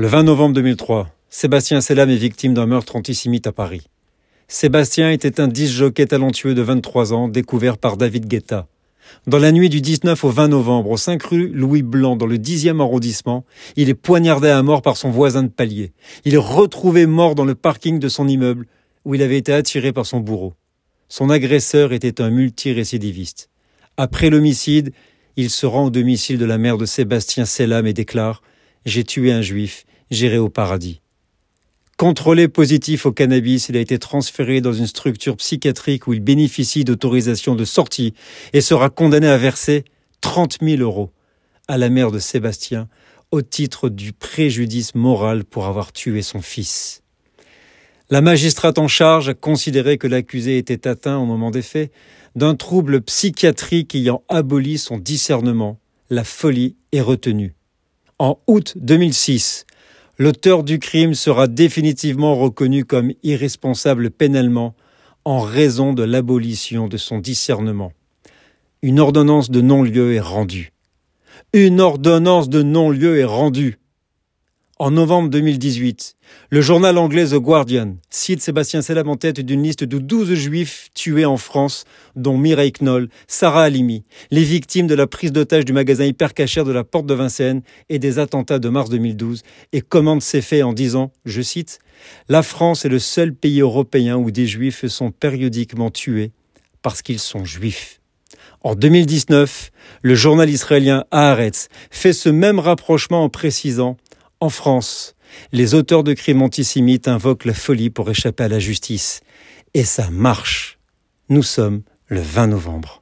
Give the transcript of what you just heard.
Le 20 novembre 2003, Sébastien Selam est victime d'un meurtre antisémite à Paris. Sébastien était un disjockey talentueux de 23 ans, découvert par David Guetta. Dans la nuit du 19 au 20 novembre, au 5 rue Louis Blanc, dans le 10e arrondissement, il est poignardé à mort par son voisin de palier. Il est retrouvé mort dans le parking de son immeuble, où il avait été attiré par son bourreau. Son agresseur était un multirécidiviste. Après l'homicide, il se rend au domicile de la mère de Sébastien Selam et déclare J'ai tué un juif, j'irai au paradis. Contrôlé positif au cannabis, il a été transféré dans une structure psychiatrique où il bénéficie d'autorisation de sortie et sera condamné à verser 30 000 euros à la mère de Sébastien au titre du préjudice moral pour avoir tué son fils. La magistrate en charge a considéré que l'accusé était atteint au moment des faits d'un trouble psychiatrique ayant aboli son discernement. La folie est retenue. En août 2006, l'auteur du crime sera définitivement reconnu comme irresponsable pénalement en raison de l'abolition de son discernement. Une ordonnance de non-lieu est rendue. Une ordonnance de non-lieu est rendue. En novembre 2018, le journal anglais The Guardian cite Sébastien Selam en tête d'une liste de 12 juifs tués en France, dont Mireille Knoll, Sarah Halimi, les victimes de la prise d'otage du magasin hypercachère de la Porte de Vincennes et des attentats de mars 2012, et commande ces faits en disant, je cite, La France est le seul pays européen où des juifs sont périodiquement tués parce qu'ils sont juifs. En 2019, le journal israélien Haaretz fait ce même rapprochement en précisant en France, les auteurs de crimes antisémites invoquent la folie pour échapper à la justice. Et ça marche. Nous sommes le 20 novembre.